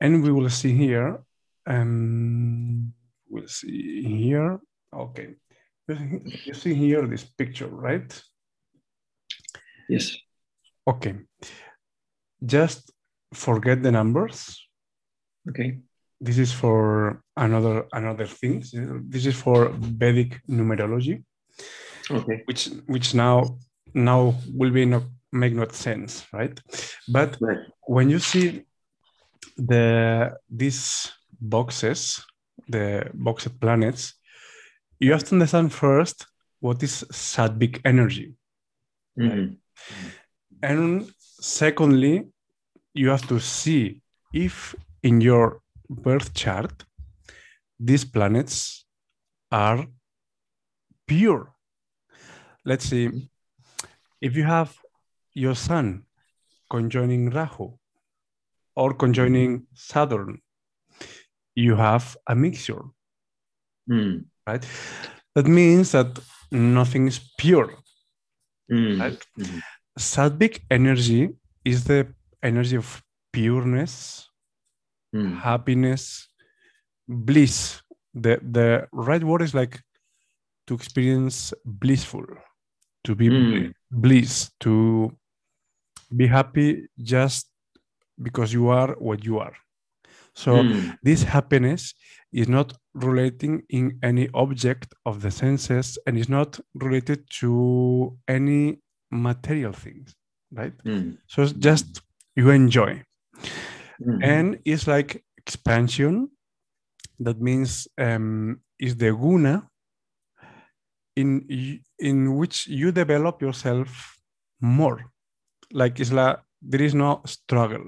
and we will see here, um, we'll see here, okay. You see here this picture, right? Yes. Okay. Just forget the numbers. Okay. This is for another another thing. This is for Vedic numerology. Okay. Which which now now will be not make not sense, right? But Right. when you see the these boxes, the boxed planets, you have to understand first what is Sattvic energy. Mhm. And secondly, you have to see if in your birth chart these planets are pure. Let's see, if you have your sun conjoining Rahu or conjoining Saturn, you have a mixture, Mm. right? That means that nothing is pure. Mm. Right. Mhm. Sattvic energy is the energy of pureness, Mm. happiness, bliss. The the right word is like to experience blissful, to be Mm. bliss, to be happy just because you are what you are. So Mm. this happiness is not relating in any object of the senses and is not related to any material things, right? Mm. So it's just you enjoy. Mm. And it's like expansion. That means um, is the guna in in which you develop yourself more. Like it's like there is no struggle,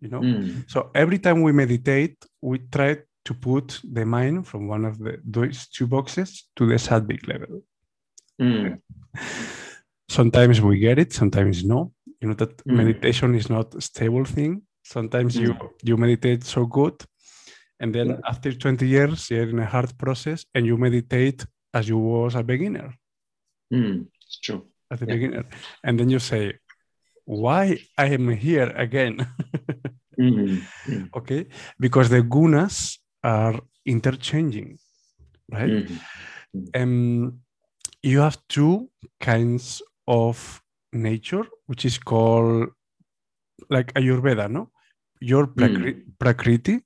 you know. Mm. So every time we meditate, we try to put the mind from one of the those two boxes to the sattvic level. Mm. Sometimes we get it, sometimes no. You know that Mm. meditation is not a stable thing. Sometimes you you meditate so good, and then Yeah. after 20 years you're in a hard process and you meditate as you was a beginner, Mm. It's true. as a Yeah. beginner, and then you say, "Why I am here again?" Mm. Mm. okay, because the gunas are interchanging, right? Mm. um, you have two kinds of nature, which is called like Ayurveda, no? Your prakri- Prakriti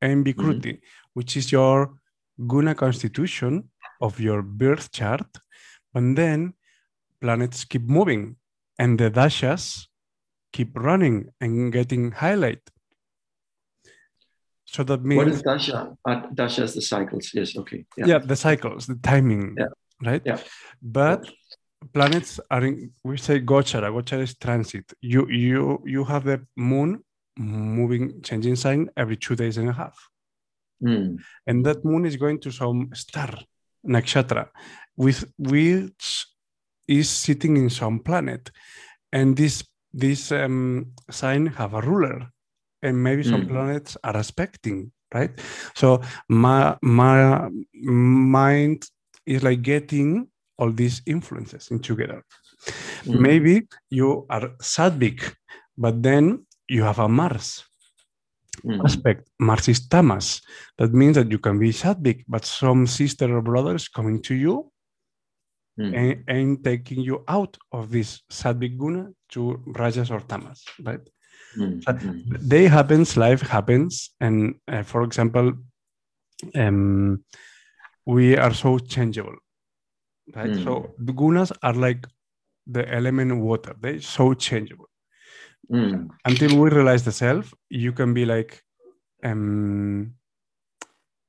and Vikruti, which is your guna constitution of your birth chart. And then planets keep moving and the dashas keep running and getting highlight. So that means What is Dasha? Uh, Dasha is the cycles. Yes. Okay. Yeah. yeah the cycles the timing Yeah. right Yeah. but planets are in we say gochara gochara is transit you you you have the moon moving changing sign every two days and a half Mm. and that moon is going to some star nakshatra with which is sitting in some planet and this this um, sign have a ruler and maybe some Mm. planets are aspecting right so my my mind is like getting all these influences in together Mm. maybe you are sattvic but then you have a mars Mm. aspect. Mars is tamas. That means that you can be sattvic, but some sister or brothers coming to you Mm. and, and taking you out of this sattvic guna to rajas or tamas, right? Mm. Mm. Day happens, life happens, and uh, for example, um, we are so changeable, right? Mm. So the gunas are like the element water; they're so changeable. Mm. until we realize the self, you can be like um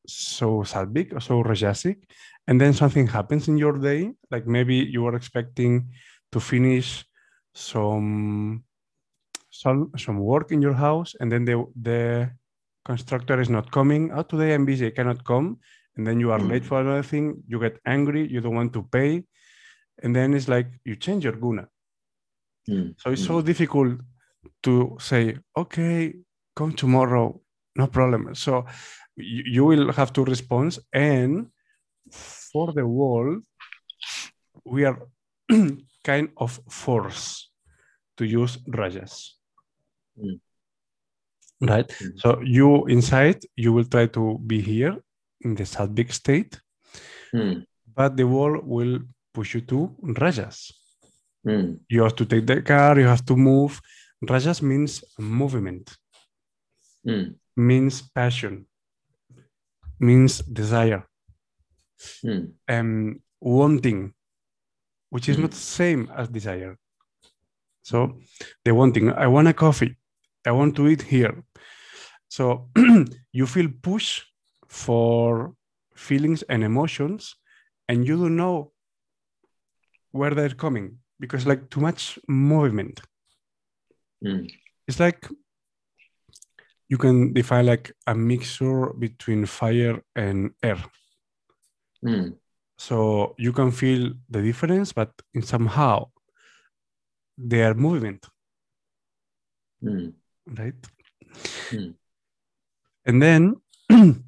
so sattvic or so rajasic, and then something happens in your day, like maybe you are expecting to finish some some some work in your house, and then the the constructor is not coming. Oh, today I'm busy, I cannot come. And then you are Mm. late for another thing, you get angry, you don't want to pay. And then it's like you change your guna. Mm. So it's Mm. so difficult to say, okay, come tomorrow, no problem. So you, you will have to respond. And for the world, we are kind of forced to use rajas. Mm. right? Mm. So you inside, you will try to be here in the Sattvic state, Mm. but the world will push you to Rajas. Mm. You have to take the car, you have to move. Rajas means movement, Mm. means passion, means desire, Mm. um, wanting, which is not the same as desire. So the wanting, I want a coffee, I want to eat here. So you feel push for feelings and emotions, and you don't know where they're coming because like too much movement. Mm. It's like you can define like a mixture between fire and air. Mm. So you can feel the difference, but in somehow they are movement, Mm. Right? Mm. And then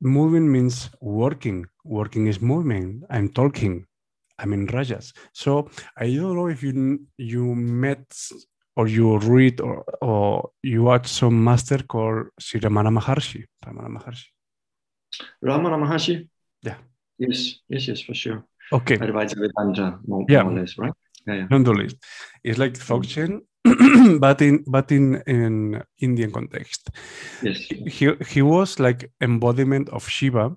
moving means working. Working is movement. I'm talking. I'm in rajas. So I don't know if you you met or you read or, or you watch some master called Sri Ramana Maharshi. Ramana Maharshi. Ramana Maharshi? Yeah. Yes, yes, yes, for sure. Okay. Advaita Vedanta, more, Yeah. more or less, right? Yeah, yeah. Nonetheless, it's like Dzogchen, but in but in in Indian context. Yes. He he was like embodiment of Shiva,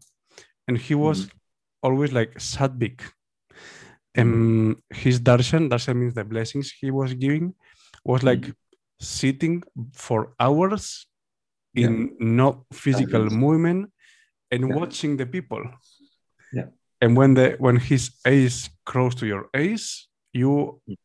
and he was always like Sattvic. Um, his darshan, darshan means the blessings he was giving, was like sitting for hours in no physical movement and Yeah. watching the people. Yeah. And when the when his ace crossed to your ace, you Mm.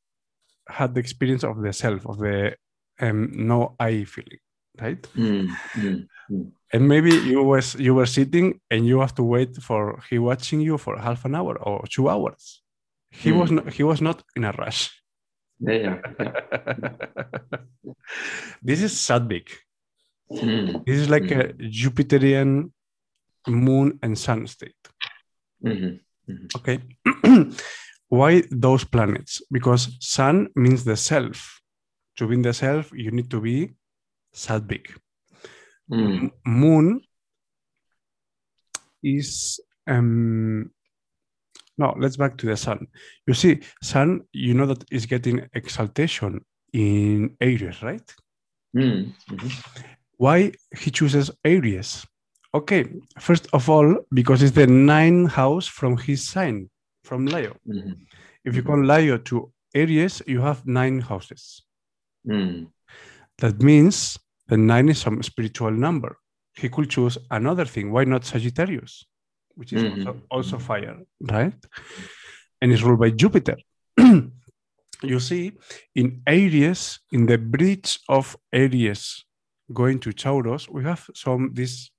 Had the experience of the self, of the um, no I feeling, right? Mm. Mm. Mm. And maybe you was you were sitting and you have to wait for he watching you for half an hour or two hours. He was Mm. not he was not in a rush. Yeah, yeah. this is Sattvic. Mm. This is like a Jupiterian moon and sun state. Mhm. Okay. Why those planets? Because sun means the self. To be in the self, you need to be Sattvic. Mm. Moon is um no, let's back to the sun. You see, sun, you know that is getting exaltation in Aries, right? Mm. Mhm. Why he chooses Aries? Okay, first of all, because it's the ninth house from his sign, from Leo. Mhm. If you Mhm. call Leo to Aries, you have nine houses. Mm. That means the nine is some spiritual number. He could choose another thing. Why not Sagittarius, which is also, Mhm. also fire, right? And it's ruled by Jupiter. you see, in Aries, in the bridge of Aries going to Taurus, we have some this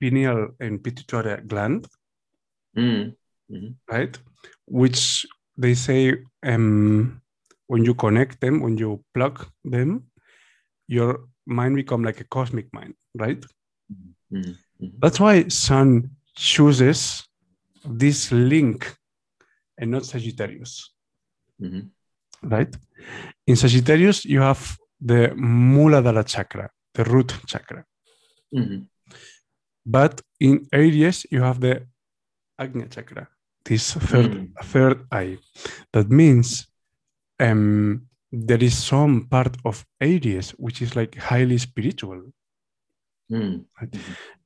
pineal and pituitary gland, Mm. Mhm. right? Which they say um, when you connect them, when you plug them, your mind become like a cosmic mind, right? Mm. Mhm. That's why Sun chooses this link and not Sagittarius, Mhm. right? In Sagittarius, you have the Muladhara chakra, the root chakra. Mhm. But in Aries, you have the Agni chakra, this third, Mm. third eye. That means um, there is some part of Aries which is like highly spiritual. Mm.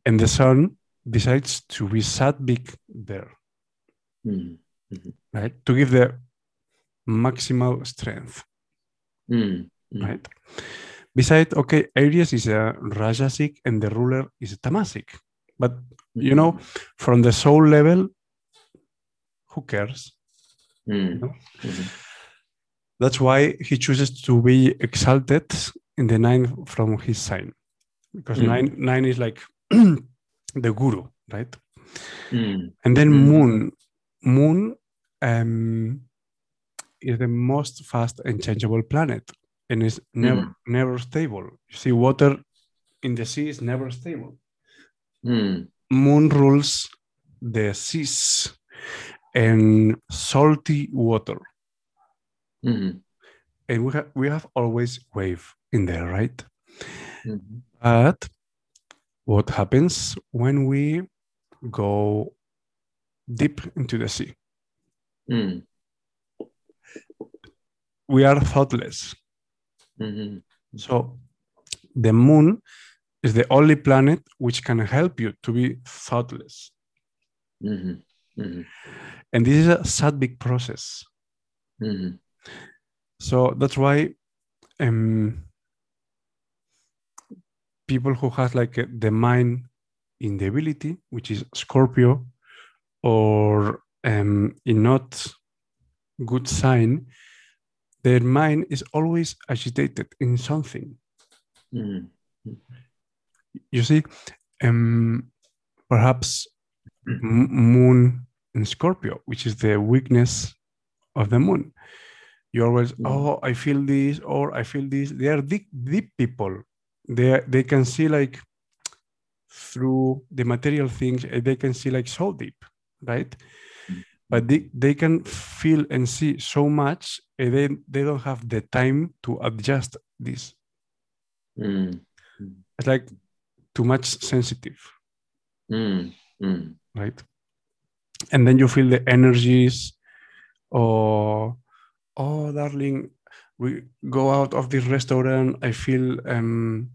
And the sun decides to be Sattvic there, Mm. right? To give the maximal strength, Mm. Mm. right? Besides, okay, Aries is a Rajasic and the ruler is a Tamasic. But, you know, from the soul level, who cares? Mm. know? Mhm. That's why he chooses to be exalted in the nine from his sign, because Mm. nine nine is like the guru, right? Mm. And then Mm. moon, moon um, is the most fast and changeable planet, and is never Mm. never stable. You see, water in the sea is never stable. Mm. Moon rules the seas and salty water. Mhm. and we have we have always wave in there, right? Mhm. But what happens when we go deep into the sea? Mm. We are thoughtless. Mhm. So the moon is the only planet which can help you to be thoughtless. Mhm. Mhm. And this is a sattvic process. Mhm. So that's why um, people who have like uh, the mind in debility, which is Scorpio, or um, in not good sign, their mind is always agitated in something. Mhm. You see, um, perhaps moon in Scorpio, which is the weakness of the moon. You always, Mm. oh, I feel this, or I feel this. They are deep, deep people. They they can see like through the material things. They can see like so deep, right? Mm. But they, they can feel and see so much, and they they don't have the time to adjust this. Mm. It's like too much sensitive. Mm. Mm. right? And then you feel the energies, or oh, darling, we go out of this restaurant. I feel um,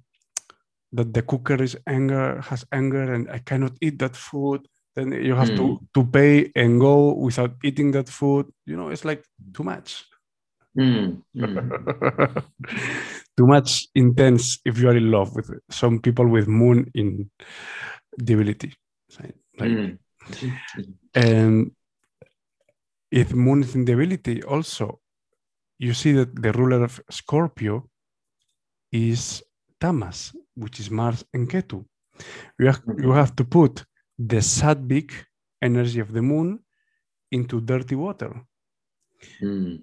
that the cooker is anger, has anger, and I cannot eat that food. Then you have to to pay and go without eating that food. You know, it's like too much, Mm. Mm. too much intense. If you are in love with some people with moon in debility. Like, Mm. And if Moon is in debility, also, you see that the ruler of Scorpio is Tamas, which is Mars and Ketu. You have, you have to put the Sattvic energy of the Moon into dirty water. Mm.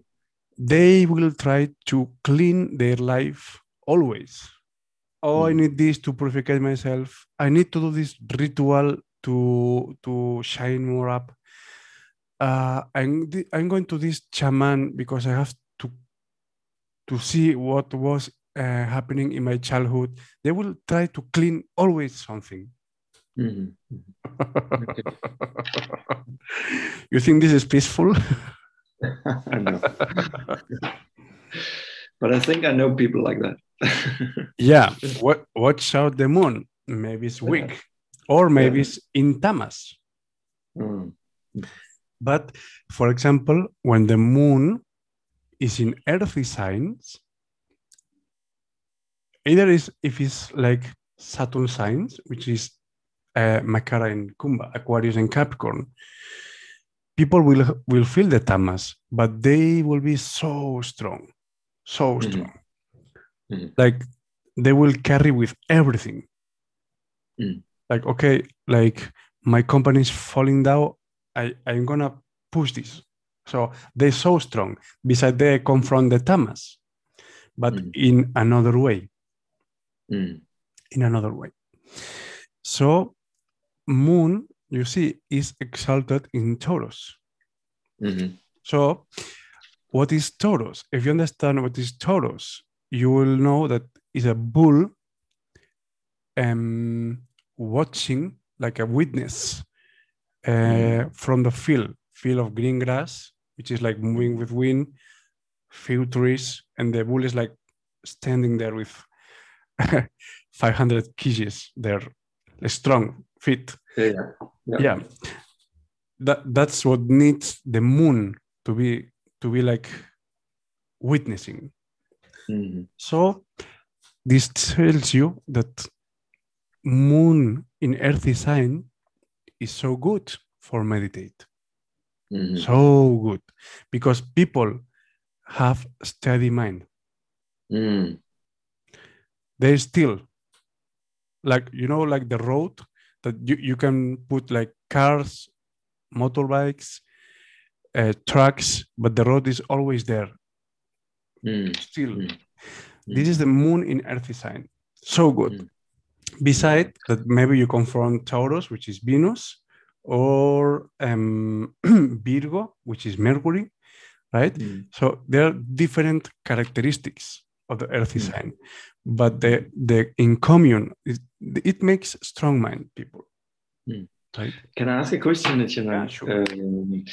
They will try to clean their life always. Oh, I Mm. need this to purify myself. I need to do this ritual to to shine more up. Uh, I'm I'm going to this shaman because I have to to see what was uh, happening in my childhood. They will try to clean always something. Mhm. Okay. you think this is peaceful? I know. But I think I know people like that. yeah. What watch out the moon? Maybe it's weak, or maybe Yeah. it's in Tamas. Mm. But for example, when the moon is in earthy signs, either is if it's like Saturn signs, which is uh, Makara in Kumbha, Aquarius and Capricorn, people will will feel the tamas, but they will be so strong, so Mhm. strong. Mhm. Like they will carry with everything. Mm. Like okay, like my company is falling down. I I'm gonna push this. So they're so strong. Besides, they confront the tamas, but Mm. in another way. Mm. in another way. So, Moon, you see, is exalted in Taurus. Mhm. So, what is Taurus? If you understand what is Taurus, you will know that it's a bull um, watching like a witness uh, from the field, field of green grass, which is like moving with wind, few trees, and the bull is like standing there with 500 kgs, they're strong, fit. Yeah. Yeah. yeah that that's what needs the moon to be to be like witnessing Mhm. so this tells you that moon in earthy sign is so good for meditate Mhm. so good because people have steady mind Mm. they still like you know like the road that you, you can put like cars motorbikes uh, trucks but the road is always there Mm. still Mm. this is the moon in earthy sign so good Mm. Beside that maybe you confront taurus which is venus or um, virgo which is mercury right Mm. so there are different characteristics of the earthy Mm. sign, but the the in commune it, it makes strong mind people. Mm. Right? Can I ask a question, Yeah, sure. um,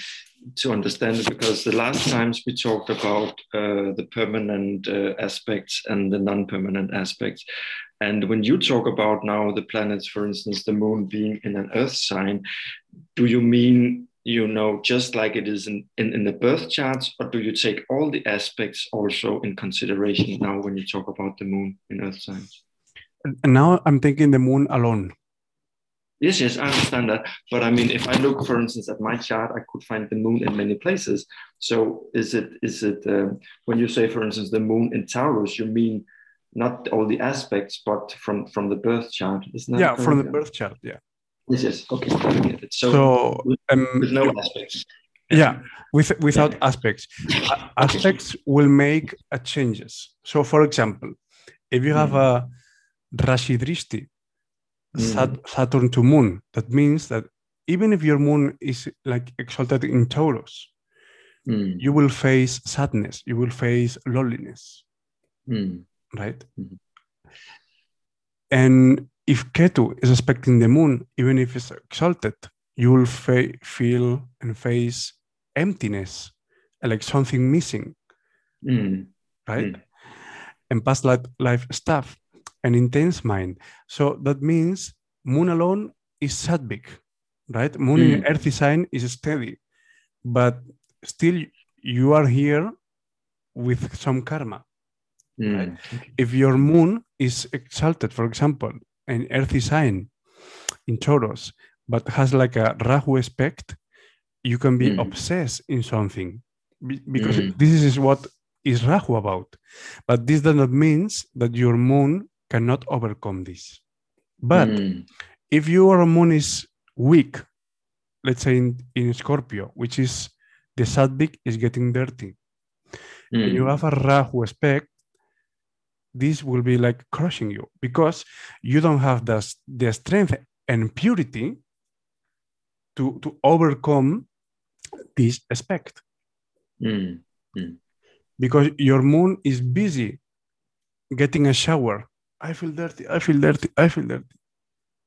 to understand it? Because the last times we talked about uh, the permanent uh, aspects and the non-permanent aspects, and when you talk about now the planets, for instance, the moon being in an Earth sign, do you mean you know just like it is in, in, in the birth charts, or do you take all the aspects also in consideration now when you talk about the moon in Earth signs? And now I'm thinking the moon alone. Yes, yes, I understand that. But I mean, if I look, for instance, at my chart, I could find the moon in many places. So is it is it um, when you say, for instance, the moon in Taurus, you mean not all the aspects, but from from the birth chart? Isn't that yeah, from the birth chart. Yeah. Yes, yes. Okay, I get it. So, So, um, with no aspects. yeah, with without aspects, A- aspects will make a changes. So, for example, if you have a Rashi Sat- Saturn to Moon, that means that even if your moon is like exalted in Taurus, Mm, you will face sadness, you will face loneliness, mm, right? Mhm. And if Ketu is aspecting the moon, even if it's exalted, you will feel and face emptiness, like something missing, mm, right? Mm. And past life, life stuff, an intense mind. So that means moon alone is sattvic, right? Moon in Mm. earthy sign is steady, but still you are here with some karma. mm, if your moon is exalted, for example, an earthy sign in Taurus, but has like a Rahu aspect, you can be Mm. obsessed in something because Mm. this is what is Rahu about. But this does not mean that your moon cannot overcome this. But mm, if your moon is weak, let's say in, in Scorpio, which is the Sattvic is getting dirty, and you mm, have a Rahu aspect, this will be like crushing you because you don't have the, the strength and purity to, to overcome this aspect mm, because your moon is busy getting a shower. I feel dirty, I feel dirty, I feel dirty,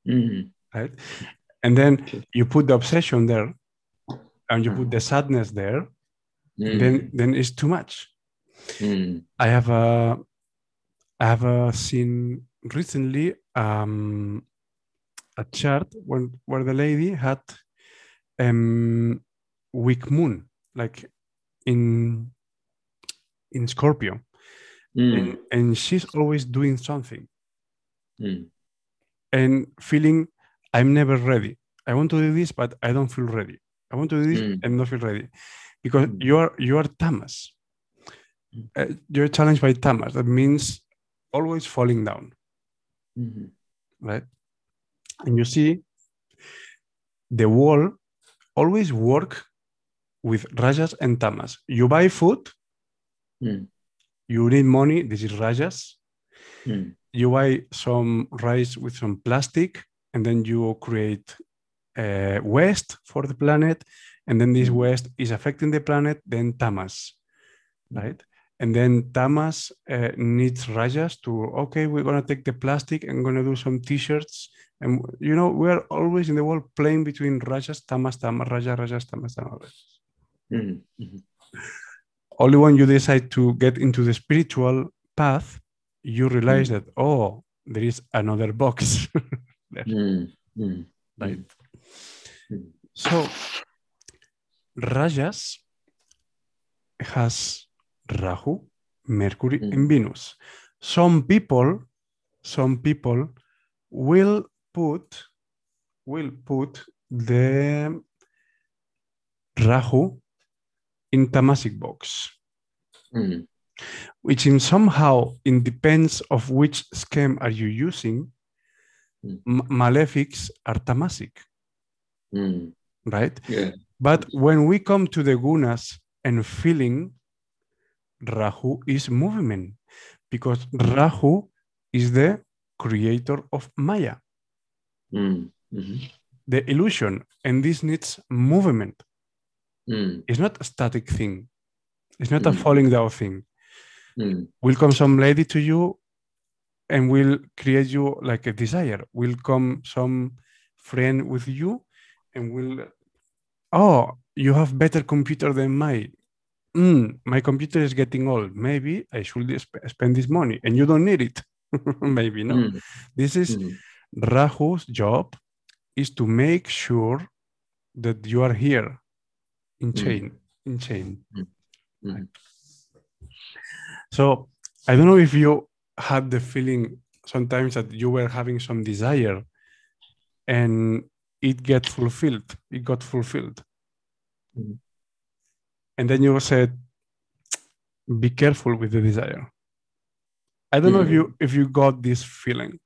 mm, right? And then you put the obsession there and you put the sadness there, mm, then, then it's too much. mm, I have a I have uh, seen recently um, a chart when where the lady had um, weak moon, like in in Scorpio, mm, and, and she's always doing something mm, and feeling I'm never ready. I want to do this, but I don't feel ready. I want to do this Mm. and not feel ready because Mm. you are you are tamas. Mm. Uh, you're challenged by tamas. That means always falling down. mhm, right? And you see the wall always work with rajas and tamas. You buy food, Mm. You need money, this is rajas. mm, You buy some rice with some plastic, and then you create uh, waste for the planet, and then this Mm. waste is affecting the planet, then tamas, right? And then tamas uh, needs rajas to, okay, we're gonna take the plastic and gonna do some t-shirts. And you know, we're always in the world playing between rajas, tamas, tamas, rajas, rajas, tamas, tamas. rajas. Only when you decide to get into the spiritual path, you realize Mm. that, oh, there is another box. mm, mm, right? Mm. So, Rajas has Rahu, Mercury, Mm. and Venus. Some people, some people will put will put the Rahu in tamasic box, mm, which in somehow it depends of which scheme are you using. Mm. Malefics are tamasic, mm, right? yeah, But when we come to the gunas and feeling, Rahu is movement because Rahu is the creator of Maya, mm, mhm, the illusion, and this needs movement. Mm, It's not a static thing. It's not a Mm. falling down thing. Mm. Will come some lady to you and will create you like a desire. Will come some friend with you and will, oh, you have better computer than mine. Mm, my computer is getting old. Maybe I should sp- spend this money and you don't need it. Maybe no. Mm. This is. Rahu's job is to make sure that you are here in Mm. chain, in chain. Mm. So I don't know if you had the feeling sometimes that you were having some desire and it get fulfilled. It got fulfilled. Mhm. And then you said, be careful with the desire. I don't know if you if you got this feeling.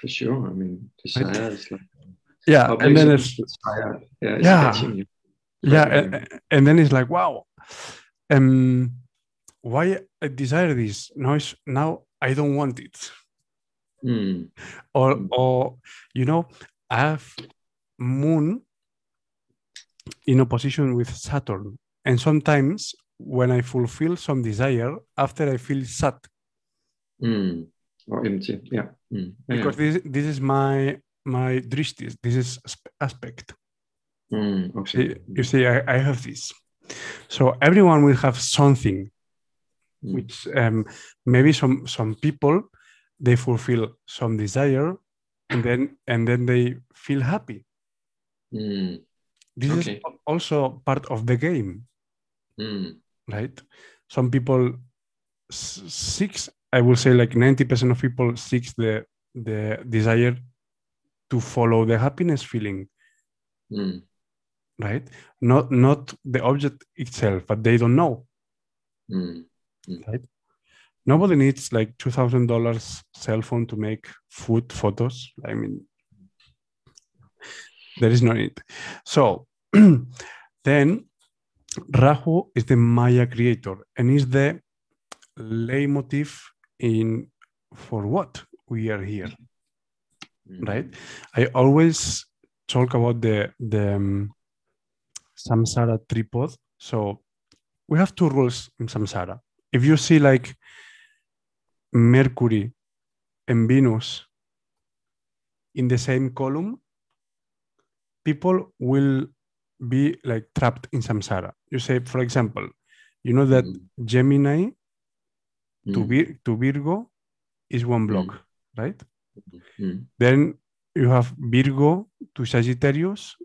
For sure. I mean, desire is like Yeah. And then it's desire. Yeah, it's Yeah. Yeah and, and then it's like wow um why i desire this noise now i don't want it Mm. or Mm. or you know i have moon in opposition with saturn and sometimes when i fulfill some desire after i feel sad Mm. Or empty. Yeah. Mm. Yeah. because this this is my my drishtis this is asp- aspect Mm. Okay. You see I, I have this so everyone will have something Mm. which um, maybe some some people they fulfill some desire and then and then they feel happy Mm. this Okay. is also part of the game Mm. right some people s- seeks i will say like 90% of people seeks the the desire to follow the happiness feeling Mm. Right not not the object itself but they don't know Mm. nobody needs like two thousand dollars cell phone to make food photos. I mean, there is no need. So then Rahu is the Maya creator and is the leitmotif in for what we are here, Mm. right? I always talk about the the um, samsara tripod. So we have two rules in samsara. If you see like Mercury and Venus in the same column, people will be like trapped in samsara. You say, for example, you know that Mm. Gemini to, Mm. Vir- to Virgo is one block, right? Mm. Then you have Virgo to Sagittarius,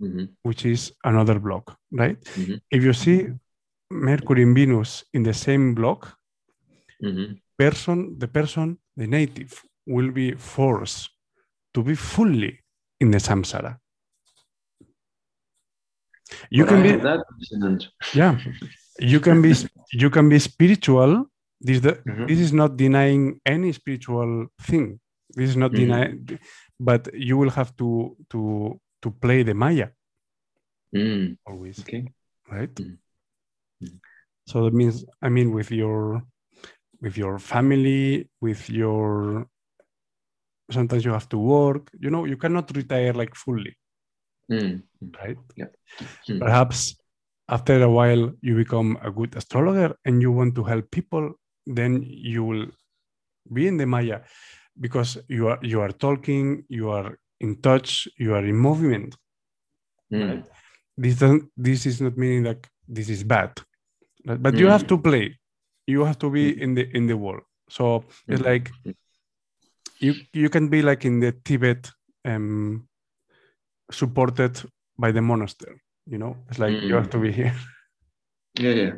Mhm. which is another block, right? Mhm. If you see Mercury and Venus in the same block, Mhm. person, the person, the native, will be forced to be fully in the samsara. You But can I be, that yeah, you can be, you can be spiritual. This, the, Mhm. this is not denying any spiritual thing. This is not Mhm. denying, but you will have to to to play the Maya Mm. always, Okay. right? Mhm. Mhm. So that means, I mean, with your with your family, with your sometimes you have to work. You know, you cannot retire like fully, Mm. right? Mm. Perhaps after a while you become a good astrologer and you want to help people, then you will be in the Maya because you are you are talking, you are in touch, you are in movement. Mm. This doesn't, this is not meaning that this is bad, but but you have Mm. to play. You have to be in the in the world. So it's Mm. like you you can be like in the Tibet um supported by the monastery. You know, it's like you have to be here. Yeah, yeah.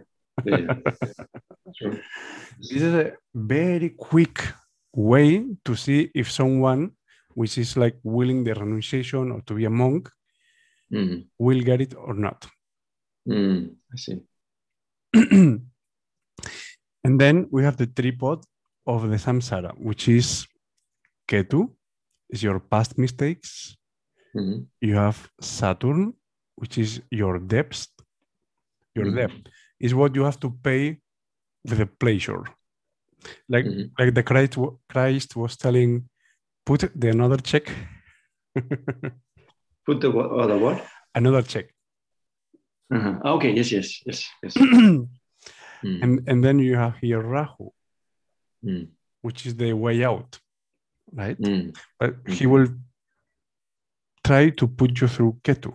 Yeah, yeah. Sure. This is a very quick way to see if someone which is like willing the renunciation or to be a monk Mm. will get it or not. Mm. I see. and then we have the tripod of the samsara, which is Ketu, is your past mistakes. Mhm. You have Saturn, which is your debts. Your Mhm. debt is what you have to pay with the pleasure. Like Mhm. like the Christ, Christ was telling, put the another check, Put the what, other what? another check. Uh-huh. Okay. Yes. Yes. Yes. Yes. Mm. and and then you have here Rahu, Mm. which is the way out, right? Mm. But he Mhm. will try to put you through Ketu.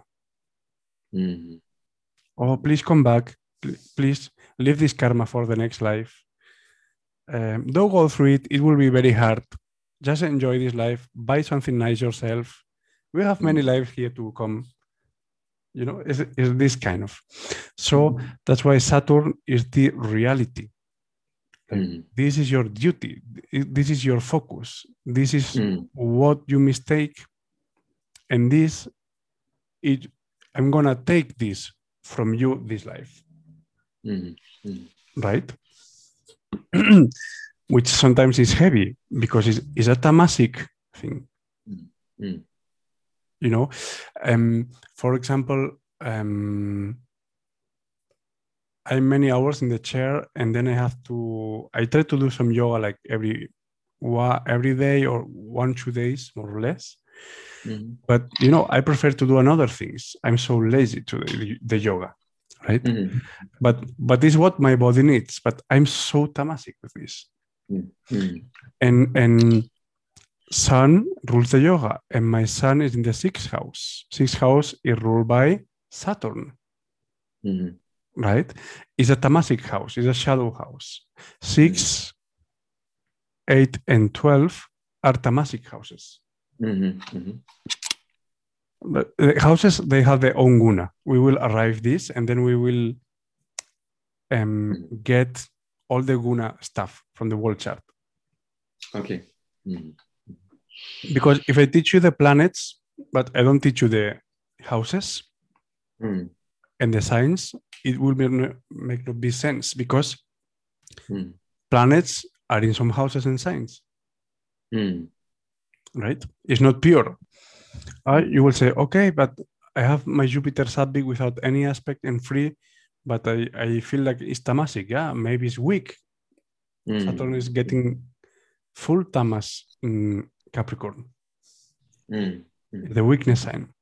Mm. Oh, please come back. Please leave this karma for the next life. Um, don't go through it. It will be very hard. Just enjoy this life. Buy something nice yourself. We have many Mm. lives here to come. You know, is is this kind of. So that's why Saturn is the reality. Mm. This is your duty. This is your focus. This is Mm. what you mistake and this it i'm gonna take this from you this life Mm. Mm. right which sometimes is heavy because it's, it's a tamasic thing Mm. you know um for example um i'm many hours in the chair and then i have to i try to do some yoga like every every day or one two days more or less Mm. but you know i prefer to do another things i'm so lazy to the, the yoga right Mm. but but this is what my body needs but i'm so tamasic with this Mm. and and sun rules the yoga and my sun is in the sixth house sixth house is ruled by saturn Mm. right it's a tamasic house it's a shadow house six eight and 12 are tamasic houses Mhm. Mhm. But the houses they have their own guna. We will arrive this, and then we will um, get all the guna stuff from the world chart. Okay. Mm. Because if I teach you the planets, but I don't teach you the houses Mm. and the signs, it will be, make no be sense because Mm. planets are in some houses and signs, Mm. right? It's not pure. Uh, you will say, okay, but I have my Jupiter Sattvic without any aspect and free, but I, I feel like it's tamasic. Yeah, maybe it's weak. Mm. Saturn is getting full tamas in Capricorn, Mm. Mm. the weakness sign.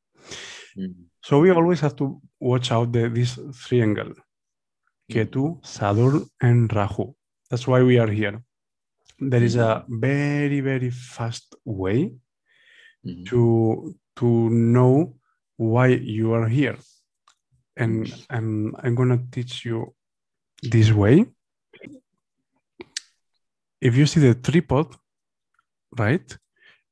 Mm. So we always have to watch out the, this triangle, Ketu, Saturn, and Rahu. That's why we are here. There is a very, very fast way to to know why you are here. And I'm, I'm going to teach you this way. If you see the tripod, right,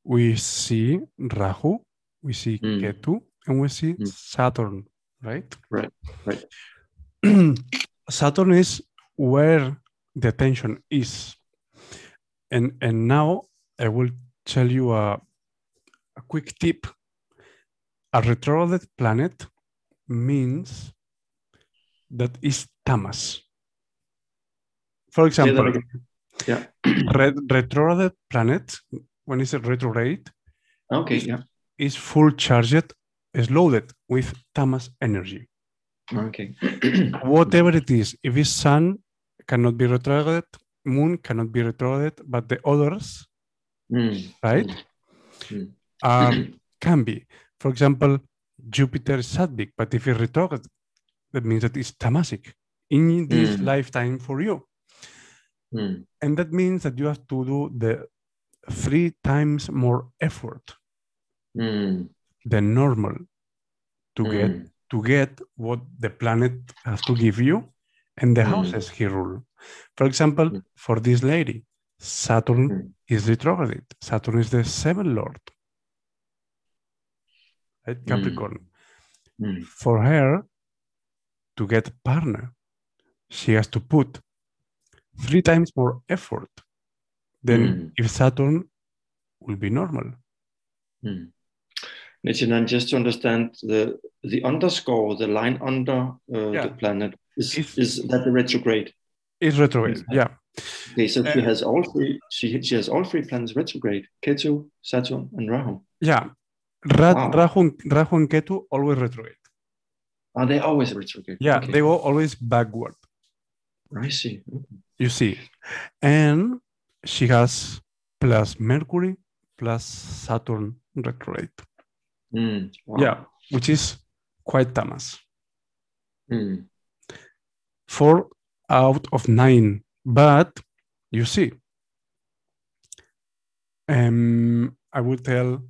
we see Rahu, we see Mm. Ketu, and we see Mm. Saturn, right? Right, right. Saturn is where the attention is. And, and now I will tell you a, a quick tip. A retrograde planet means that is tamas. For example. Yeah. ret- retrograde planet, when it's a retrograde, Okay. Yeah. is full charged, is loaded with tamas energy. Okay. Whatever it is, if it's sun cannot be retrograde, moon cannot be retrograde, but the others, Mm. right, Mm. are can be. For example, Jupiter is Sattvic, but if it's retrograde, that means that it's tamasic in this Mm. lifetime for you. Mm. And that means that you have to do the three times more effort Mm. than normal to get Mm. to get what the planet has to give you and the Mm. houses he rule. For example, Mm. for this lady, Saturn is retrograde. Saturn is the seventh lord. Right? Capricorn. Mm. For her to get a partner, she has to put three times more effort than Mm. if Saturn will be normal. Mm. Nichiren, just to understand the the underscore, the line under uh, Yeah. the planet, is is that the retrograde? It's retrograde. Is- Yeah. Okay, so she Uh, has all three. She she has all three planets retrograde: Ketu, Saturn, and Rahu. Yeah. Ra- Wow. Rahu, and- Rahu and Ketu always retrograde. Are they always retrograde? Yeah, Okay. they go always backward. I see. Okay. You see. And she has plus Mercury plus Saturn retrograde. Mm. Wow. Yeah, which is quite tamas. Mm. For out of nine. But you see, um, I would tell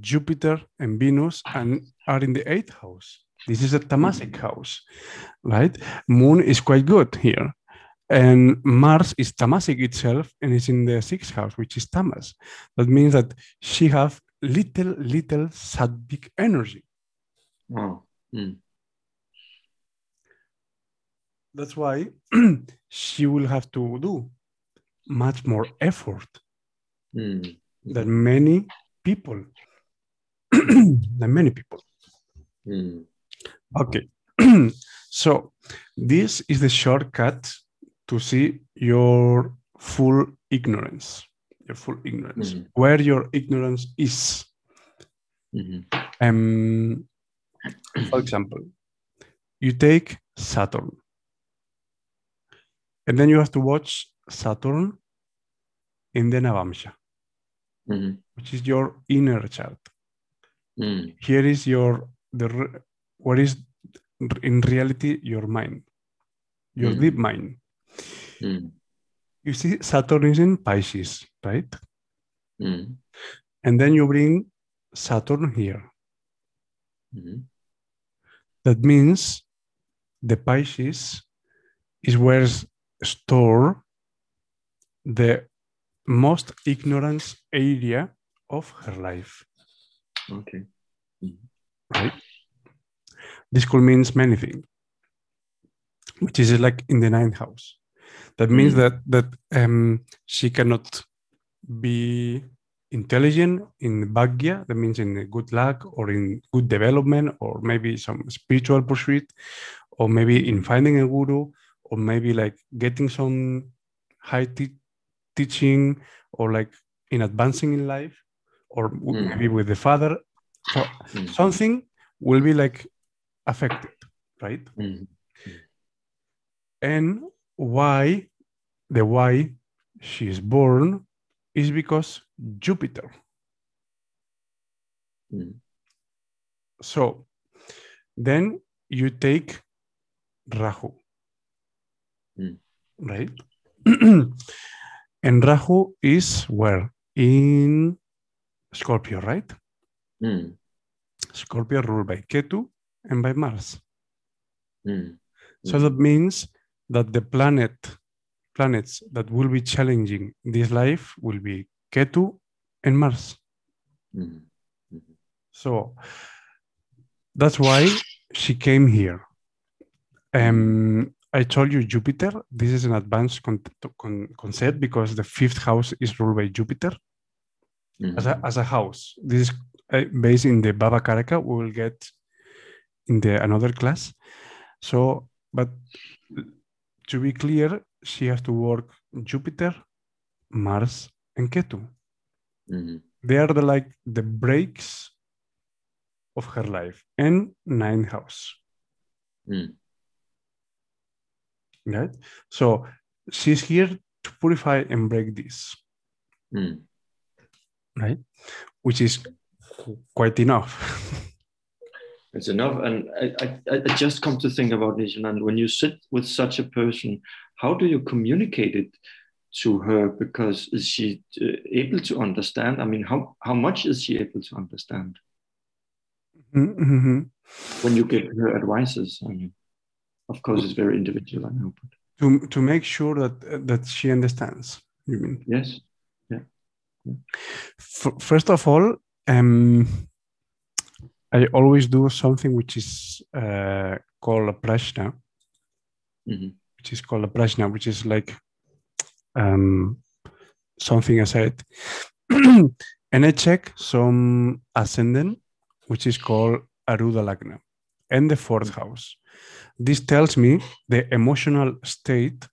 Jupiter and Venus and are in the eighth house. This is a tamasic house, right? Moon is quite good here. And Mars is tamasic itself and is in the sixth house, which is tamas. That means that she have little, little sattvic energy. Oh. Mm. That's why she will have to do much more effort Mm. than many people. than many people. Mm. Okay. so this is the shortcut to see your full ignorance. Your full ignorance. Mhm. Where your ignorance is. Mhm. Um, for example, you take Saturn. And then you have to watch Saturn in the Navamsha, Mhm. which is your inner chart. Mm. Here is your the what is in reality your mind, your Mhm. deep mind. Mm. You see, Saturn is in Pisces, right? Mm. And then you bring Saturn here. Mhm. That means the Pisces is where store the most ignorance area of her life, Okay. right? This could means many things, which is like in the ninth house. That means Mm. that that um, she cannot be intelligent in bhagya, that means in good luck or in good development, or maybe some spiritual pursuit, or maybe in finding a guru, or maybe like getting some high te- teaching, or like in advancing in life, or Mm. maybe with the father. So Mm. something will be like affected, right? Mm. And why the why she is born is because Jupiter. Mm. So then you take Rahu, Mm. right? and Rahu is where? In Scorpio, right? Mm. Scorpio ruled by Ketu and by Mars. Mm. So that means that the planet planets that will be challenging this life will be Ketu and Mars. Mm. So that's why she came here. Um, I told you Jupiter. This is an advanced con- con- concept because the fifth house is ruled by Jupiter as a, as a house. This is uh, based in the Bhava Karaka. We will get in the another class. So, but to be clear, she has to work Jupiter, Mars, and Ketu. Mm. They are the like the breaks of her life and nine house. Mm. Right? So she's here to purify and break this, Mm. Right? Which is quite enough. It's enough. And I, I, I just come to think about Nishanand, when you sit with such a person, how do you communicate it to her? Because is she uh, able to understand? I mean, how, how much is she able to understand Mhm. when you give her advices? I mean, of course, it's very individual, I know, but To to make sure that that she understands. You mean? yes. First of all, um, I always do something which is uh, called a prashna, Mhm. which is called a prashna, which is like um, something said, and I check some ascendant, which is called Arudha Lagna, and the fourth house. This tells me the emotional state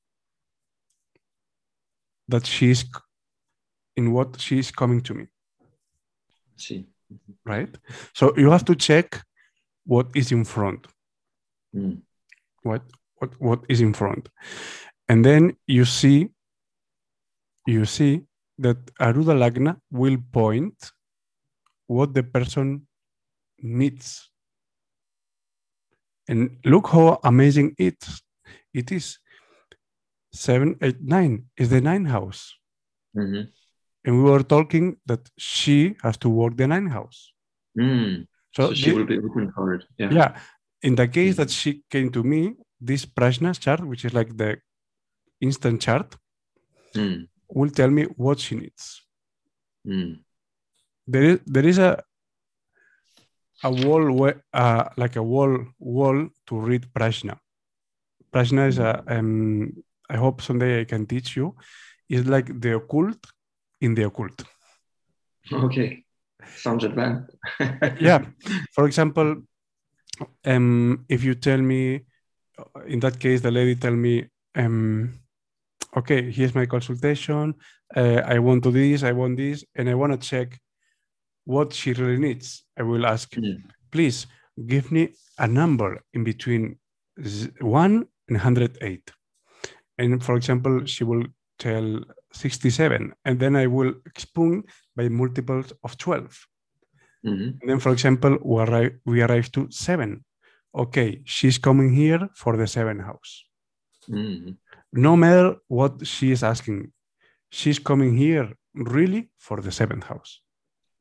that she's in what she is coming to me See. right? So you have to check what is in front, Mm. what what what is in front, and then you see you see that Arudha Lagna will point what the person needs, and look how amazing it it is. seven, eight, nine is the nine house. Mhm. And we were talking that she has to work the nine house. Mm. So, So, she thi- will be open for it. Yeah. yeah, in the case that she came to me, this Prashna chart, which is like the instant chart, Mm. will tell me what she needs. Mm. There is there is a a wall where, uh, like a wall wall to read Prashna. Prashna is a um, I hope someday I can teach you. It's like the occult in the occult. Okay. Sounds advanced. yeah for example um if you tell me in that case the lady tell me um okay here's my consultation uh, i want to do this i want this and i want to check what she really needs i will ask Mm. please give me a number in between 1 and 108 and for example she will tell 67 and then i will expound by multiples of 12 Mhm. and then, for example, we arrive, we arrive to seven. Okay, she's coming here for the seven house. Mhm. No matter what she is asking, she's coming here really for the seventh house.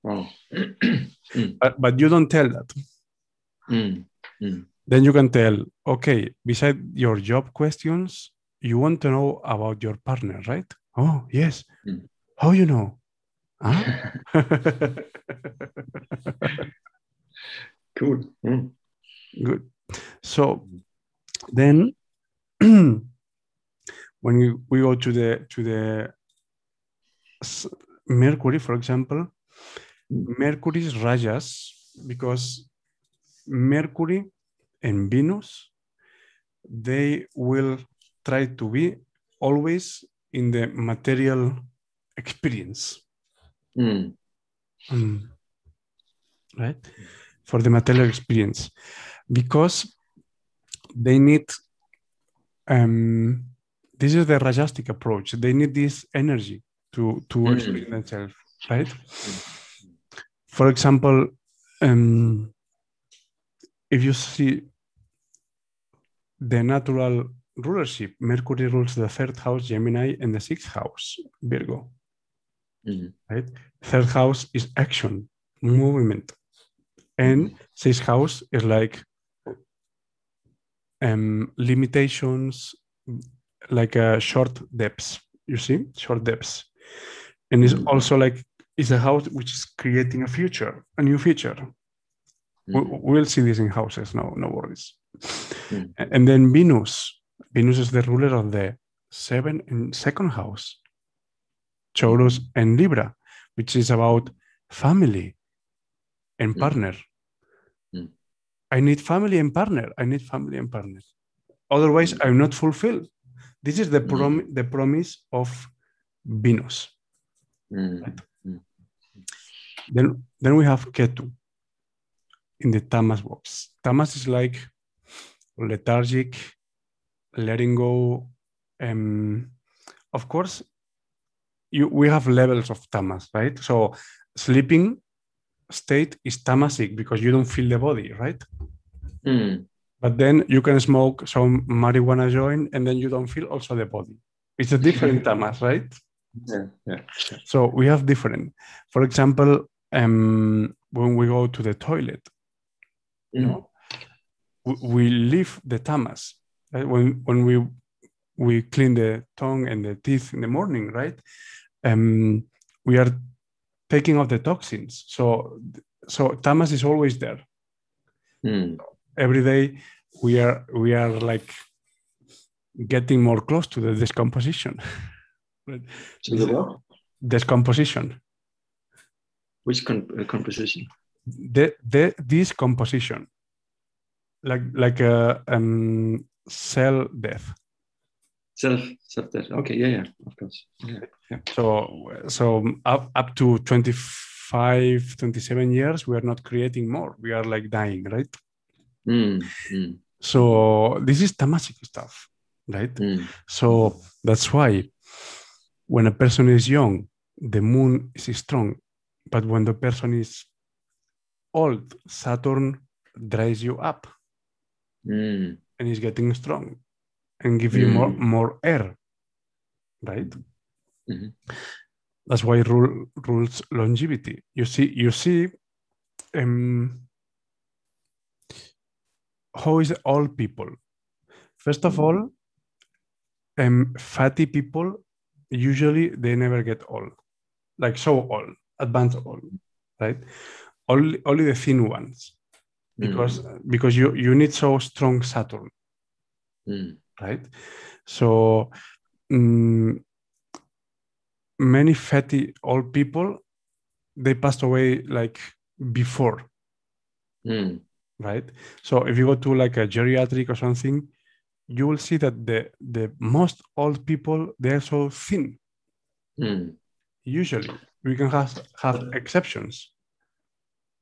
Wow. But, but you don't tell that. Mm. Mm. Then you can tell, okay, beside your job questions, you want to know about your partner, right? Oh, yes. Mm. How you know? Cool. Mm. Good. So then when we, we go to the to the Mercury, for example, Mercury is Rajas because Mercury and Venus they will try to be always in the material experience. Mm. Mm. right for the material experience because they need um this is the rajastic approach they need this energy to to Mm. experience themselves right for example um if you see the natural rulership mercury rules the third house gemini and the sixth house virgo Mhm. right? Third house is action, movement, and sixth house is like um, limitations, like uh, short depths. You see, short depths, and it's Mhm. also like it's a house which is creating a future, a new future. We, Mhm. we'll see this in houses. No, no worries. Mm. A- And then Venus. Venus is the ruler of the seven and second house. Taurus and Libra, which is about family and Mm. partner. Mm. I need family and partner. I need family and partner. Otherwise, Mm. I'm not fulfilled. This is the Mm. prom- the promise of Venus. Mm. Then, then we have Ketu in the Tamas box. Tamas is like lethargic, letting go. Um, of course, you we have levels of tamas, right? So sleeping state is tamasic because you don't feel the body, right? Mm. But then you can smoke some marijuana joint and then you don't feel also the body. It's a different tamas, right? Yeah. Yeah. So we have different. For example, um, when we go to the toilet, you Mm. know, we, we leave the tamas. Right? When when we we clean the tongue and the teeth in the morning, right? Um, we are taking off the toxins. So so tamas is always there. Mm. Every day we are we are like getting more close to the decomposition. right? So the what? Decomposition. Which con- uh, composition? The the decomposition. Like like a um, cell death. Self, self death. Okay. Yeah. Yeah. Of course. Yeah. yeah. So, so up, up to 25, 27 years, we are not creating more. We are like dying, right? Mm. Mm. So this is tamasic stuff, right? Mm. So that's why when a person is young, the moon is strong. But when the person is old, Saturn dries you up Mm. And is getting strong and give you more, Mm. more air. right? Mhm. That's why rule rules longevity. You see, you see, um, how is all people? First of Mhm. all, um, fatty people usually they never get old, like so old, advanced old, right? Only only the thin ones, because because you you need so strong Saturn, Mm. right? So mm, many fatty old people they passed away like before, Mm. right? So if you go to like a geriatric or something, you will see that the the most old people they are so thin. Mm. Usually, we can have have exceptions.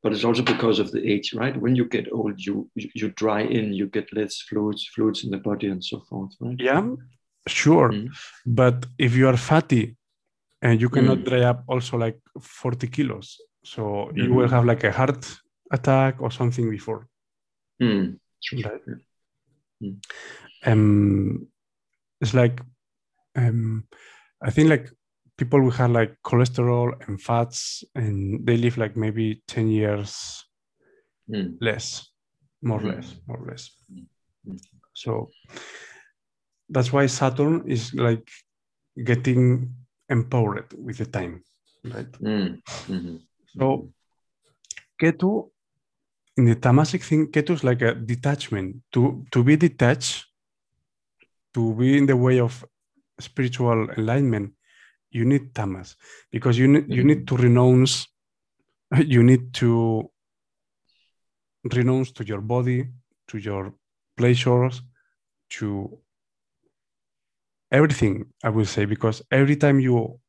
But it's also because of the age, right? When you get old, you you, you dry in, you get less fluids, fluids in the body, and so forth, right? Yeah, sure. Mm. But if you are fatty and you cannot Mm. dry up also like 40 kilos, so you will have like a heart attack or something before. Mm. Right. Mm. Um, it's like, um, I think like people will have like cholesterol and fats and they live like maybe 10 years Mm. less, more or less, more or less. Mm. So that's why Saturn is like getting empowered with the time, right? Mm. Mhm. So Ketu, in the Tamasic thing, Ketu is like a detachment. To to be detached, to be in the way of spiritual enlightenment, you need tamas because you need you need to renounce. You need to renounce to your body, to your pleasures, to everything. I will say because every time you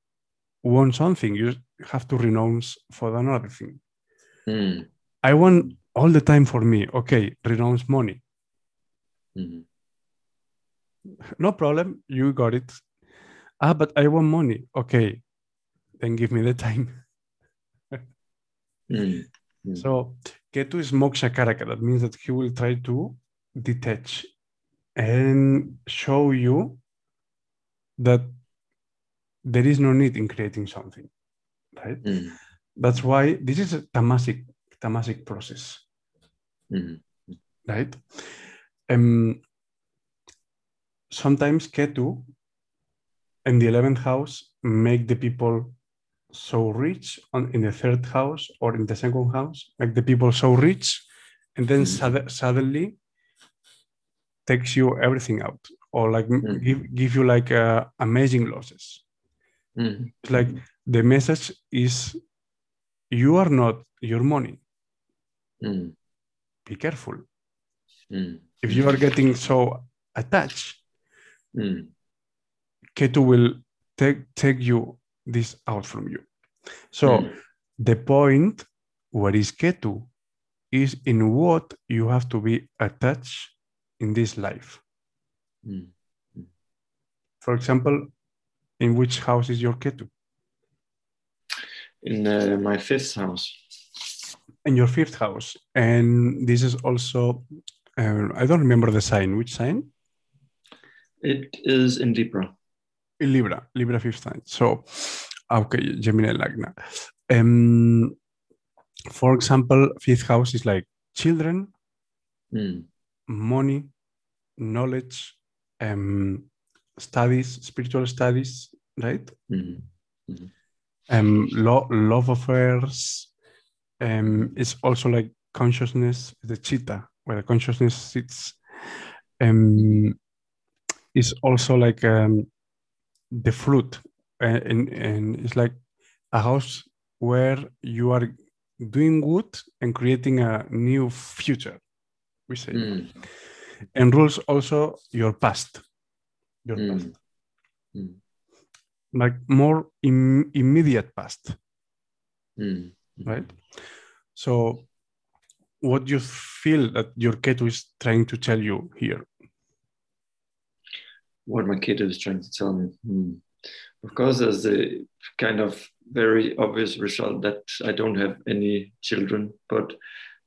want something, you have to renounce for another thing. Mm. I want all the time for me. Okay, renounce money. Mhm. No problem. You got it. Ah, but I want money. Okay, then give me the time. Mm. Mm. So Ketu is moksha karaka. That means that he will try to detach and show you that there is no need in creating something. Right? Mm. That's why this is a tamasic tamasic process. Mhm. right? Um, sometimes Ketu in the 11th house make the people so rich on, in the third house or in the second house, make the people so rich, and then sud- suddenly takes you everything out or like m- Mhm. give, give you like uh, amazing losses. Mhm. It's like the message is you are not your money. Mm. Be careful. Mm. If you are getting so attached, Ketu will take take you this out from you. So Mm. the point what is Ketu is in what you have to be attached in this life. Mm. For example, in which house is your Ketu? In uh, my fifth house. In your fifth house. And this is also, uh, I don't remember the sign. Which sign? It is in Libra. Libra, Libra fifth sign. So, okay, Gemini Lagna. Um, for example, fifth house is like children, Mm. money, knowledge, um, studies, spiritual studies, right? Mm. Um, lo- love affairs. Um, it's also like consciousness, the chitta, where the consciousness sits. Um, is also like um, the fruit, uh, and, and it's like a house where you are doing good and creating a new future. We say. Mm. and rules also your past your Mm. past Mm. like more Im- immediate past Mm. right so what you feel that your ketu is trying to tell you here what my kid is trying to tell me. Hmm. Of course, there's the kind of very obvious result that I don't have any children, but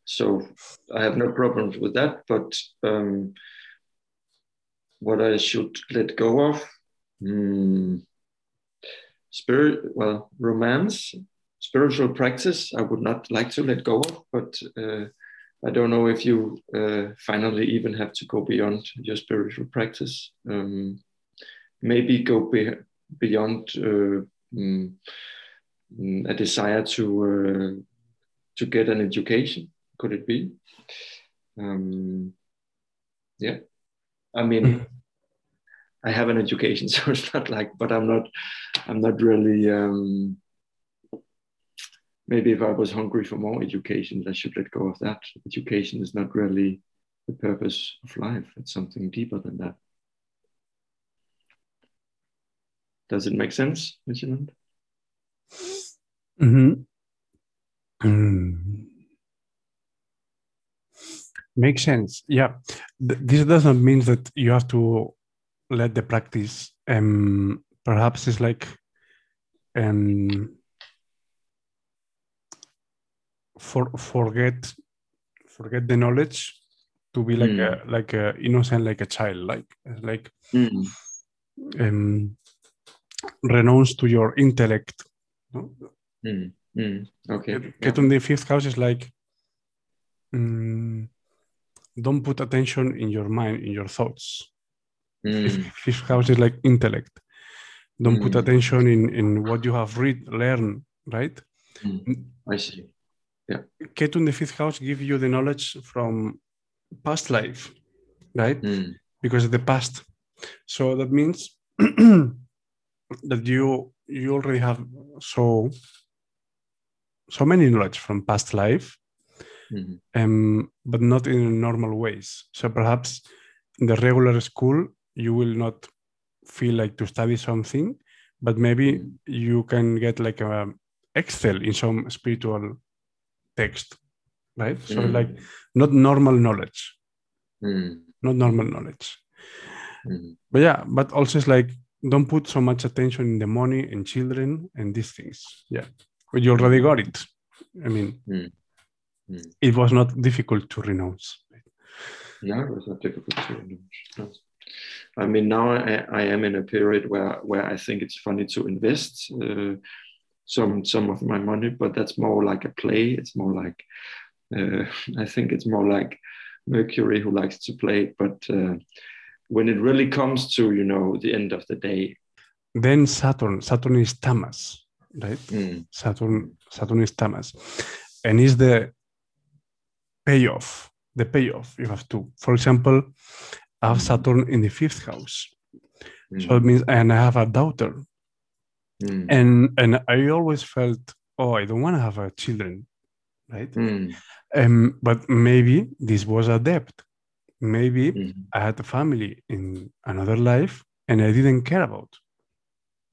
so I have no problems with that. But um, what I should let go of, hmm, spirit, well, romance, spiritual practice, I would not like to let go of, but uh, I don't know if you uh, finally even have to go beyond your spiritual practice. Um, maybe go be beyond uh, mm, a desire to uh, to get an education. Could it be? Um, yeah, I mean, mm-hmm. I have an education, so it's not like, but I'm not, I'm not really. Um, maybe if I was hungry for more education, I should let go of that. Education is not really the purpose of life. It's something deeper than that. Does it make sense, Reginald? Mm-hmm. Mm. Makes sense. Yeah. This does not mean that you have to let the practice. Um, perhaps it's like um, for forget forget the knowledge to be like mm. a like a innocent like a child like like mm. um, renounce to your intellect. No? Mm. Okay. Get, yeah. on the fifth house is like mm, don't put attention in your mind, in your thoughts. Fifth, mm. fifth, house is like intellect. Don't put attention in, in what you have read, learn, right? I see. Yeah. Ketu in the fifth house give you the knowledge from past life, right? Because of the past. So that means that you you already have so so many knowledge from past life mm-hmm. um, but not in normal ways so perhaps in the regular school you will not feel like to study something but maybe mm-hmm. you can get like a excel in some spiritual text right mm-hmm. so like not normal knowledge mm-hmm. not normal knowledge mm-hmm. but yeah but also it's like don't put so much attention in the money and children and these things. Yeah, but you already got it. I mean, mm. Mm. it was not difficult to renounce. Yeah, it was not difficult to renounce. I mean, now I, I, am in a period where where I think it's funny to invest uh, some some of my money, but that's more like a play. It's more like uh, I think it's more like Mercury who likes to play, but. Uh, when it really comes to you know the end of the day then saturn saturn is tamas right mm. saturn saturn is tamas and is the payoff the payoff you have to for example i have saturn in the fifth house mm. so it means and i have a daughter mm. and and i always felt oh i don't want to have a children right mm. um, but maybe this was a debt maybe mm-hmm. I had a family in another life and I didn't care about.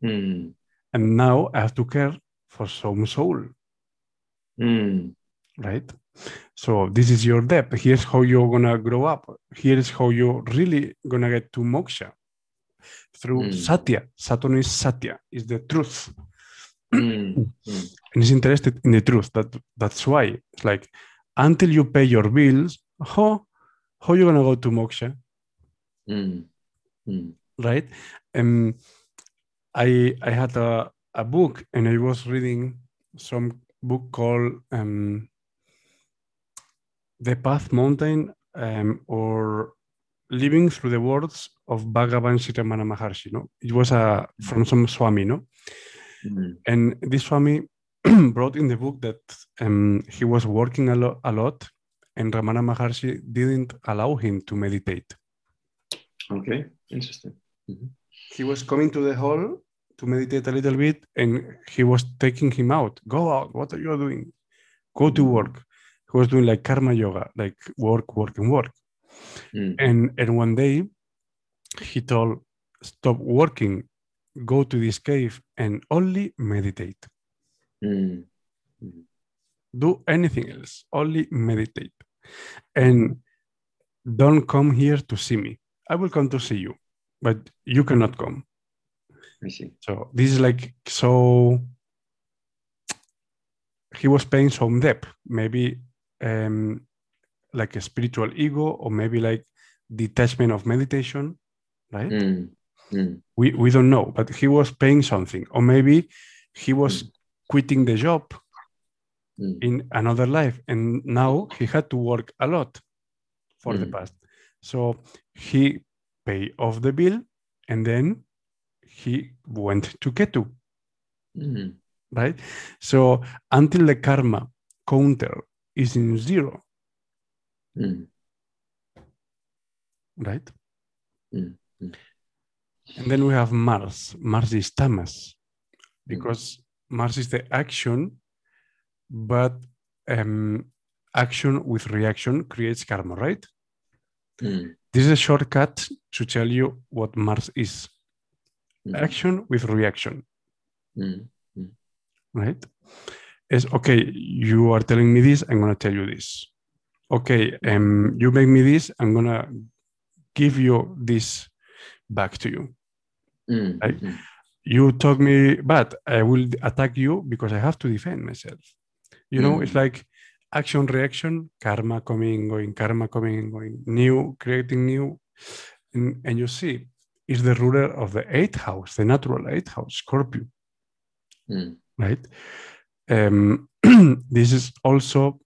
Mm. And now I have to care for some soul. Mm. Right? So this is your debt. Here's how you're gonna grow up. Here's how you're really gonna get to moksha. Through mm. Satya. Saturn is Satya, is the truth. Mm. and he's interested in the truth. That that's why it's like until you pay your bills, how how you gonna go to moksha mm. Mm. right um i i had a, a book and i was reading some book called um the path mountain um, or living through the words of bhagavan sri ramana maharshi no it was a from some swami no mm. and this swami brought in the book that um, he was working a, lo- a lot and Ramana Maharshi didn't allow him to meditate. Okay, interesting. Mm-hmm. He was coming to the hall to meditate a little bit, and he was taking him out. Go out. What are you doing? Go to mm. work. He was doing like karma yoga, like work, work, and work. Mm. And and one day, he told, "Stop working. Go to this cave and only meditate." Mm. Do anything else. Only meditate and don't come here to see me. I will come to see you, but you cannot come. I see. So this is like so. He was paying some debt, maybe um, like a spiritual ego, or maybe like detachment of meditation, right? Mm. Mm. We we don't know, but he was paying something, or maybe he was Mm. quitting the job Mm. in another life, and now he had to work a lot for the Mm. past. So he paid off the bill, and then he went to Ketu, Mm. right? So until the karma counter is in zero, Mm. right? Mm. Mm. And then we have Mars. Mars is tamas, because Mars is the action, but um, action with reaction creates karma, right? Mm. This is a shortcut to tell you what Mars is Mm. action with reaction, Mm. right? Is okay, you are telling me this, I'm going to tell you this. Okay, um, you make me this, I'm going to give you this back to you. Mm. Right. Mm. you talk me bad i will attack you because i have to defend myself you know it's Mm. like action reaction karma coming going karma coming going new creating new and, and you see is the ruler of the eighth house the natural eighth house scorpio Mm. right um, this is also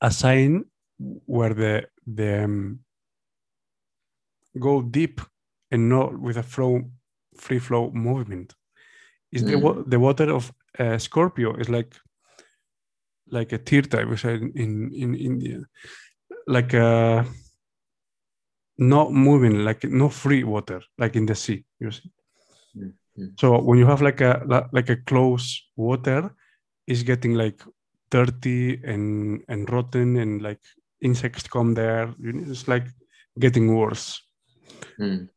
a sign where the the um, go deep and not with a flow free flow movement is the Mm. the water of uh, scorpio is like like a tirta we say in, in in india like a not moving like no free water like in the sea you see Mm. Mm. so when you have like a like a close water is getting like dirty and and rotten and like insects come there it's like getting worse Mm.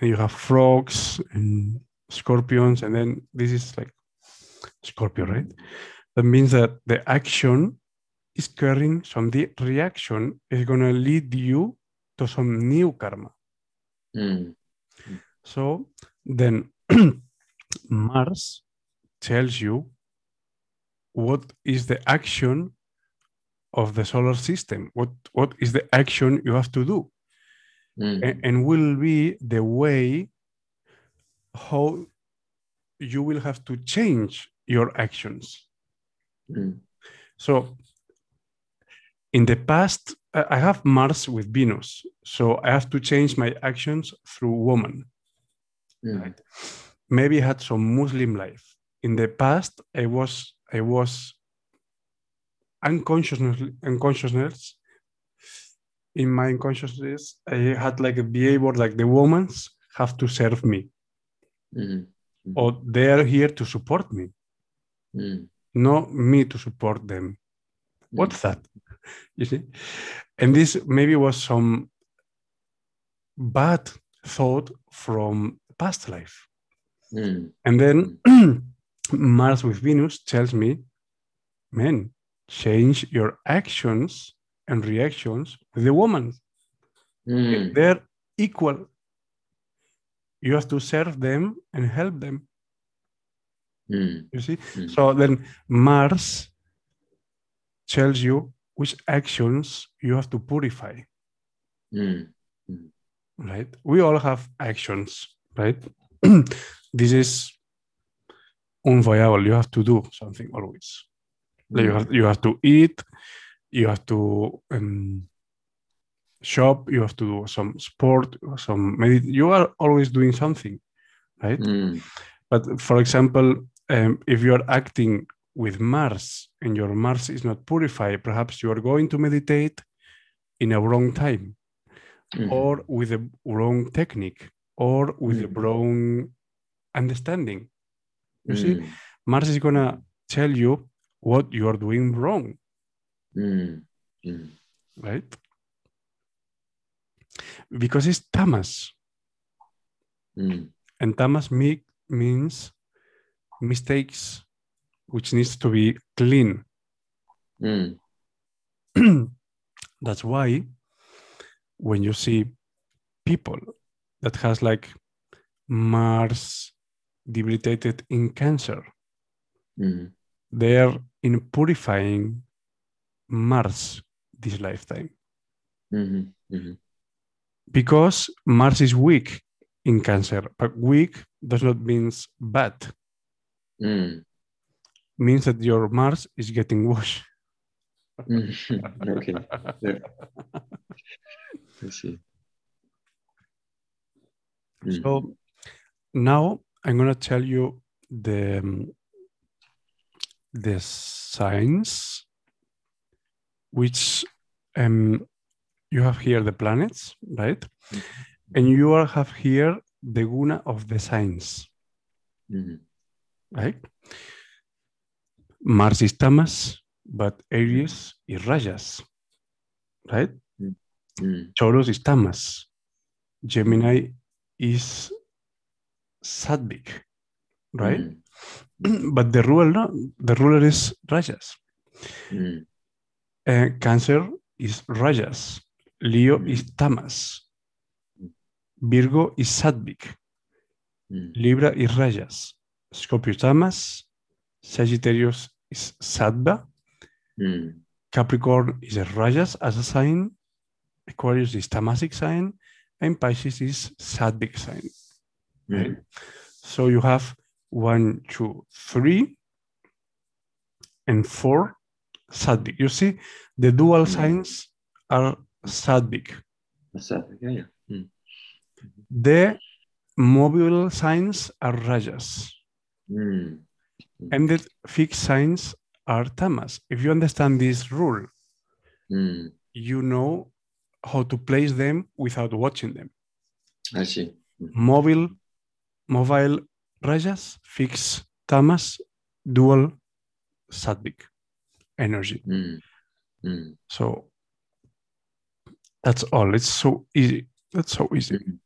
and you have frogs and scorpions and then this is like scorpion, right that means that the action is carrying some the reaction is going to lead you to some new karma Mm. so then mars tells you what is the action of the solar system what what is the action you have to do Mm. a- and will be the way how you will have to change your actions. Mm. So, in the past, I I have Mars with Venus, so I have to change my actions through woman. Mm. Right. Maybe I had some Muslim life. In the past, I was I was unconsciously unconsciousness. In my unconsciousness, I had like a behavior like the women's have to serve me, Mm. or they are here to support me, Mm. not me to support them. What's that? You see? And this maybe was some bad thought from past life. Mm. And then Mars with Venus tells me, man, change your actions and reactions with the woman. Mm. They're equal. You have to serve them and help them. Mm. You see? Mm. So then Mars tells you which actions you have to purify, Mm. right? We all have actions, right? this is unviable. You have to do something always. You, Mm. have, you have to eat, you have to um, shop, you have to do some sport, some medit- you are always doing something, right? Mm. But for example, um, if you are acting with Mars and your Mars is not purified, perhaps you are going to meditate in a wrong time Mm. or with a wrong technique or with a Mhm. wrong understanding. You see, Mm. Mars is going to tell you what you are doing wrong, Mm. Mm. right? Because it's Tamas, Mm. and Tamas me- means mistakes, which needs to be clean. Mm. That's why when you see people that has like Mars debilitated in cancer, Mm. They're in purifying Mars this lifetime Mhm. Mhm. because Mars is weak in Cancer. But weak does not means bad. Mm. Means that your Mars is getting washed. Mm. okay. Yeah. I see. Mm. So now I'm gonna tell you the um, the signs which um, you have here the planets, right? Mhm. And you are have here the guna of the signs, Mhm. right? Mars is Tamas, but Aries is Rajas, right? Mm. Taurus is Tamas, Gemini is Sattvic, right? But the ruler, no, the ruler is Rajas. Mm. Uh, Cancer is Rajas. Leo Mm. is Tamas. Mm. Virgo is Sattvic. Mm. Libra is Rajas. Scorpio Tamas. Sagittarius is Sattva. Mm. Capricorn is a Rajas as a sign. Aquarius is Tamasic sign. And Pisces is Sattvic sign. Right? Mm. So you have one, two, three, and four Sattvic. You see, the dual Mm. signs are. That's. Yeah, yeah. Mm. The mobile signs are Rajas. Mm. And the fixed signs are Tamas. If you understand this rule, Mm. you know how to place them without watching them. I see. Mobile, mobile Rajas, fix Tamas, dual Sattvic energy. Mm. Mm. So that's all. It's so easy. That's so easy. Mm.